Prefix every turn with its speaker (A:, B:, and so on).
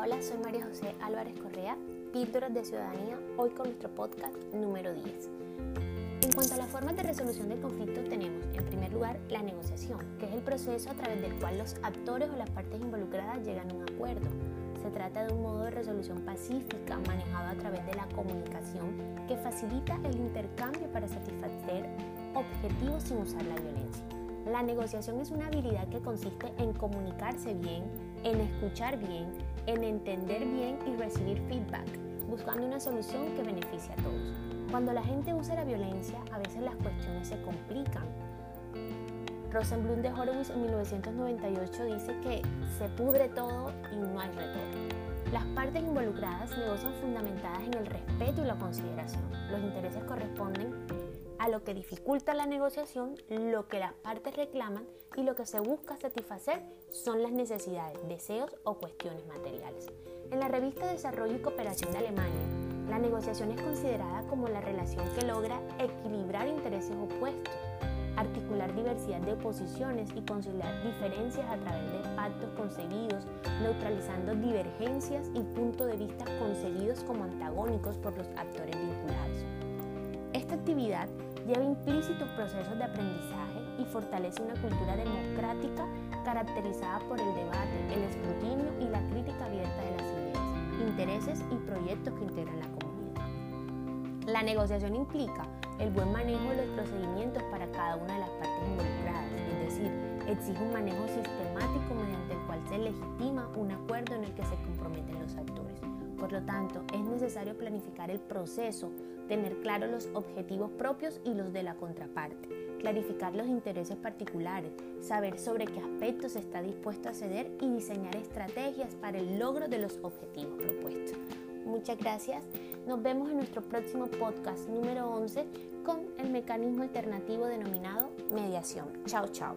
A: Álvarez Correa, Píldoras de Ciudadanía, hoy con nuestro podcast número 10. En cuanto a las formas de resolución del conflicto, tenemos en primer lugar la negociación, que es el proceso a través del cual los actores o las partes involucradas llegan a un acuerdo. Se trata de un modo de resolución pacífica manejado a través de la comunicación que facilita el intercambio para satisfacer objetivos sin usar la violencia. La negociación es una habilidad que consiste en comunicarse bien, en escuchar bien, en entender bien y recibir feedback, buscando una solución que beneficie a todos. Cuando la gente usa la violencia, a veces las cuestiones se complican. Rosenblum de Horowitz en 1998 dice que se pudre todo y no hay retorno. Las partes involucradas negocian fundamentadas en el respeto y la consideración. Los intereses corresponden a lo que dificulta la negociación, lo que las partes reclaman y lo que se busca satisfacer son las necesidades, deseos o cuestiones materiales. En la revista Desarrollo y Cooperación de Alemania, la negociación es considerada como la relación que logra equilibrar intereses opuestos, articular diversidad de posiciones y conciliar diferencias a través de pactos concebidos, neutralizando divergencias y puntos de vista concebidos como antagónicos por los actores vinculados. Esta actividad lleva implícitos procesos de aprendizaje y fortalece una cultura democrática caracterizada por el debate, el escrutinio y la crítica abierta de las ideas, intereses y proyectos que integran la comunidad. La negociación implica el buen manejo de los procedimientos para cada una de las exige un manejo sistemático mediante el cual se legitima un acuerdo en el que se comprometen los actores. Por lo tanto, es necesario planificar el proceso, tener claros los objetivos propios y los de la contraparte, clarificar los intereses particulares, saber sobre qué aspectos está dispuesto a ceder y diseñar estrategias para el logro de los objetivos propuestos. Muchas gracias. Nos vemos en nuestro próximo podcast número 11 con el mecanismo alternativo denominado mediación. Chao, chao.